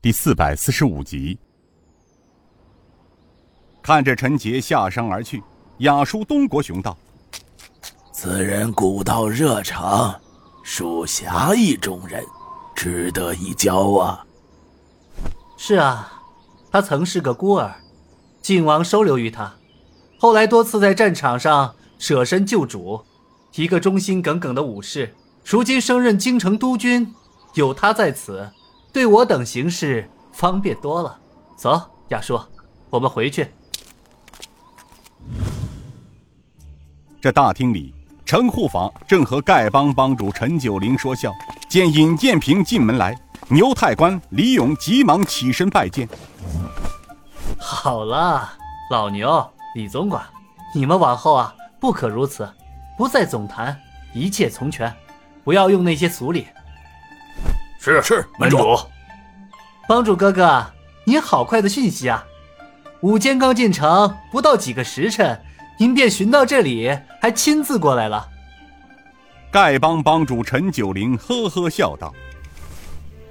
第四百四十五集。看着陈杰下山而去，雅叔东国雄道：“此人古道热肠，属侠义中人，值得一交啊。”是啊，他曾是个孤儿，晋王收留于他，后来多次在战场上舍身救主，一个忠心耿耿的武士。如今升任京城督军，有他在此，对我等行事方便多了。走，亚叔，我们回去。这大厅里，陈护法正和丐帮帮主陈九龄说笑，见尹建平进门来，牛太官李勇急忙起身拜见。好了，老牛、李总管，你们往后啊，不可如此，不再总谈，一切从权。不要用那些俗礼。是是，门主。帮主哥哥，您好快的讯息啊！午间刚进城不到几个时辰，您便寻到这里，还亲自过来了。丐帮帮主陈九龄呵呵笑道：“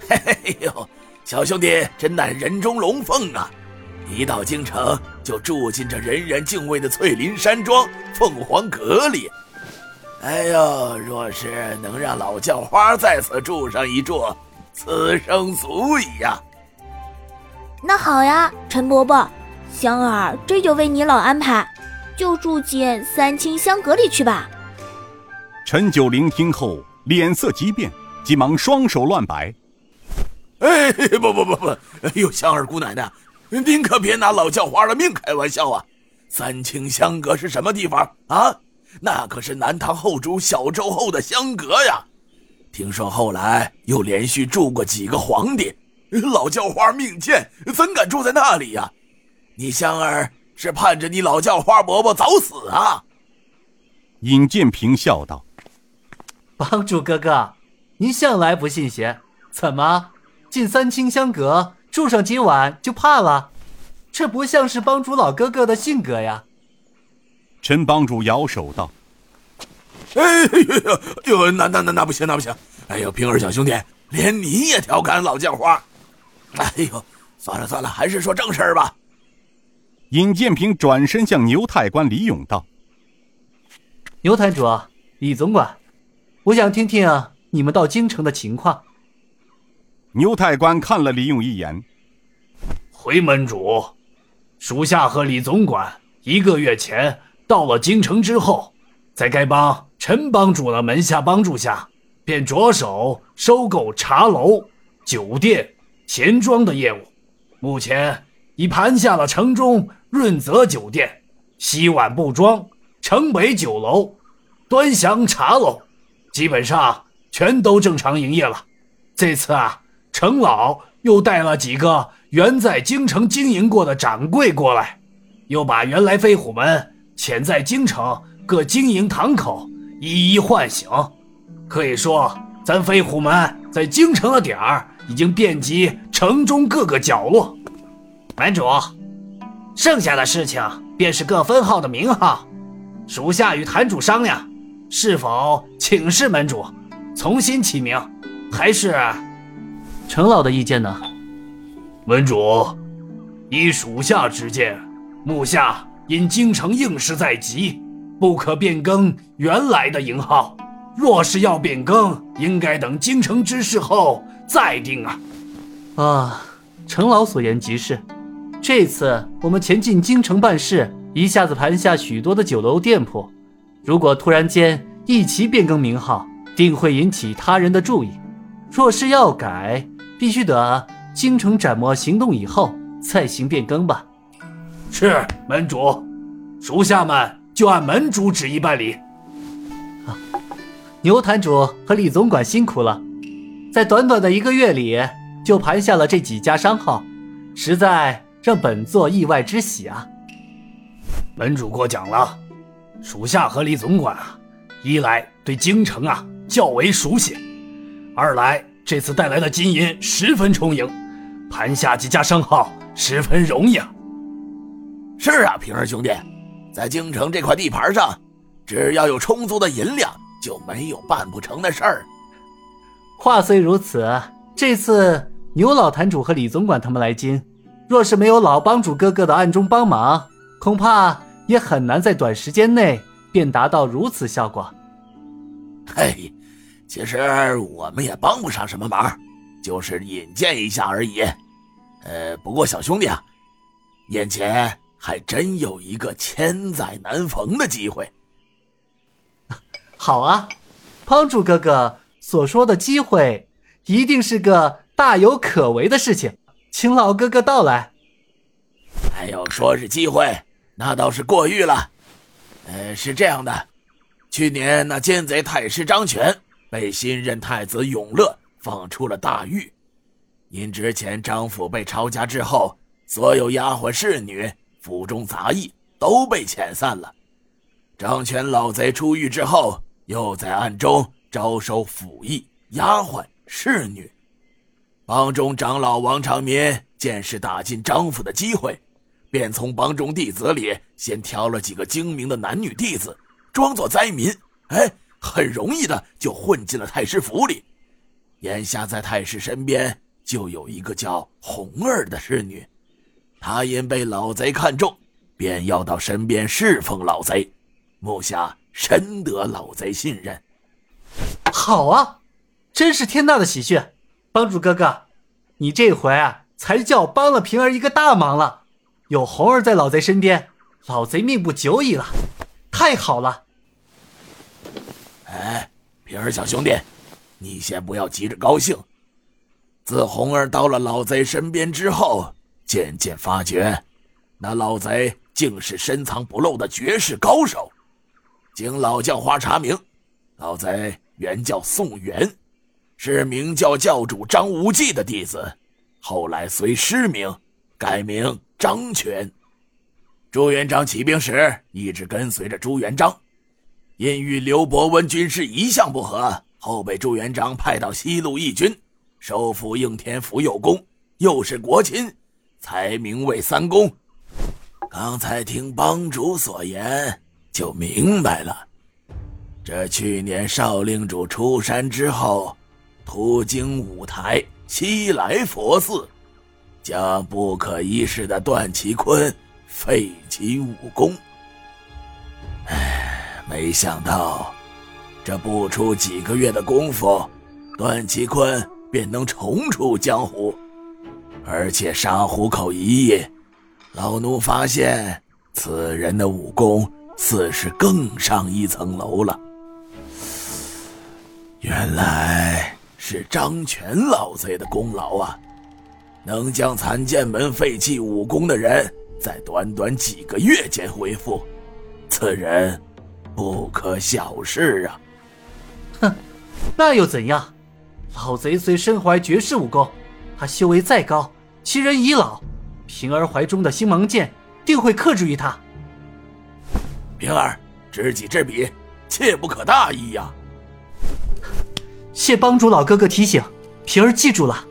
嘿嘿呦，小兄弟真乃人中龙凤啊！一到京城就住进这人人敬畏的翠林山庄凤凰阁里。”哎呦，若是能让老叫花在此住上一住，此生足矣呀！那好呀，陈伯伯，香儿这就为你老安排，就住进三清香阁里去吧。陈九龄听后脸色急变，急忙双手乱摆：“哎，不不不不！哎呦，香儿姑奶奶，您可别拿老叫花的命开玩笑啊！三清香阁是什么地方啊？”那可是南唐后主小周后的香阁呀，听说后来又连续住过几个皇帝，老叫花命贱，怎敢住在那里呀？你香儿是盼着你老叫花伯伯早死啊？尹建平笑道：“帮主哥哥，您向来不信邪，怎么进三清香阁住上几晚就怕了？这不像是帮主老哥哥的性格呀。”陈帮主摇手道：“哎呦呦，那那那那不行，那不行！哎呦，平儿小兄弟，连你也调侃老叫花？哎呦，算了算了，还是说正事儿吧。”尹建平转身向牛太官李勇道：“牛坛主，李总管，我想听听你们到京城的情况。”牛太官看了李勇一眼：“回门主，属下和李总管一个月前。”到了京城之后，在该帮陈帮主的门下帮助下，便着手收购茶楼、酒店、钱庄的业务。目前已盘下了城中润泽酒店、西碗布庄、城北酒楼、端详茶楼，基本上全都正常营业了。这次啊，程老又带了几个原在京城经营过的掌柜过来，又把原来飞虎门。潜在京城各经营堂口一一唤醒，可以说咱飞虎门在京城的点儿已经遍及城中各个角落。门主，剩下的事情便是各分号的名号，属下与坛主商量，是否请示门主重新起名，还是程老的意见呢？门主，依属下之见，目下。因京城应试在即，不可变更原来的营号。若是要变更，应该等京城之事后再定啊。啊，程老所言极是。这次我们前进京城办事，一下子盘下许多的酒楼店铺，如果突然间一齐变更名号，定会引起他人的注意。若是要改，必须得京城斩魔行动以后再行变更吧。是门主，属下们就按门主旨意办理。啊，牛坛主和李总管辛苦了，在短短的一个月里就盘下了这几家商号，实在让本座意外之喜啊！门主过奖了，属下和李总管啊，一来对京城啊较为熟悉，二来这次带来的金银十分充盈，盘下几家商号十分容易啊。是啊，平儿兄弟，在京城这块地盘上，只要有充足的银两，就没有办不成的事儿。话虽如此，这次牛老坛主和李总管他们来京，若是没有老帮主哥哥的暗中帮忙，恐怕也很难在短时间内便达到如此效果。嘿，其实我们也帮不上什么忙，就是引荐一下而已。呃，不过小兄弟啊，眼前还真有一个千载难逢的机会。好啊，帮主哥哥所说的机会，一定是个大有可为的事情，请老哥哥到来。还要说是机会，那倒是过誉了。呃，是这样的，去年那奸贼太师张权被新任太子永乐放出了大狱，因之前张府被抄家之后，所有丫鬟侍女、府中杂役都被遣散了。张全老贼出狱之后。又在暗中招收府役、丫鬟、侍女。帮中长老王长民见是打进张府的机会，便从帮中弟子里先挑了几个精明的男女弟子，装作灾民，哎，很容易的就混进了太师府里。眼下在太师身边就有一个叫红儿的侍女，她因被老贼看中，便要到身边侍奉老贼。目下。深得老贼信任，好啊，真是天大的喜讯！帮主哥哥，你这回啊，才叫帮了平儿一个大忙了。有红儿在老贼身边，老贼命不久矣了。太好了！哎，平儿小兄弟，你先不要急着高兴。自红儿到了老贼身边之后，渐渐发觉，那老贼竟是深藏不露的绝世高手。经老教花查明，老贼原叫宋元，是明教教主张无忌的弟子，后来随师名，改名张全。朱元璋起兵时一直跟随着朱元璋，因与刘伯温军事一向不和，后被朱元璋派到西路义军，收复应天府有功，又是国亲，才名为三公。刚才听帮主所言。就明白了，这去年少令主出山之后，途经五台、西来佛寺，将不可一世的段其坤废其武功。唉，没想到，这不出几个月的功夫，段其坤便能重出江湖，而且杀虎口一役，老奴发现此人的武功。似是更上一层楼了。原来是张全老贼的功劳啊！能将残剑门废弃武功的人，在短短几个月间恢复，此人不可小视啊！哼，那又怎样？老贼虽身怀绝世武功，他修为再高，其人已老，平儿怀中的星芒剑定会克制于他。平儿，知己知彼，切不可大意呀！谢帮主老哥哥提醒，平儿记住了。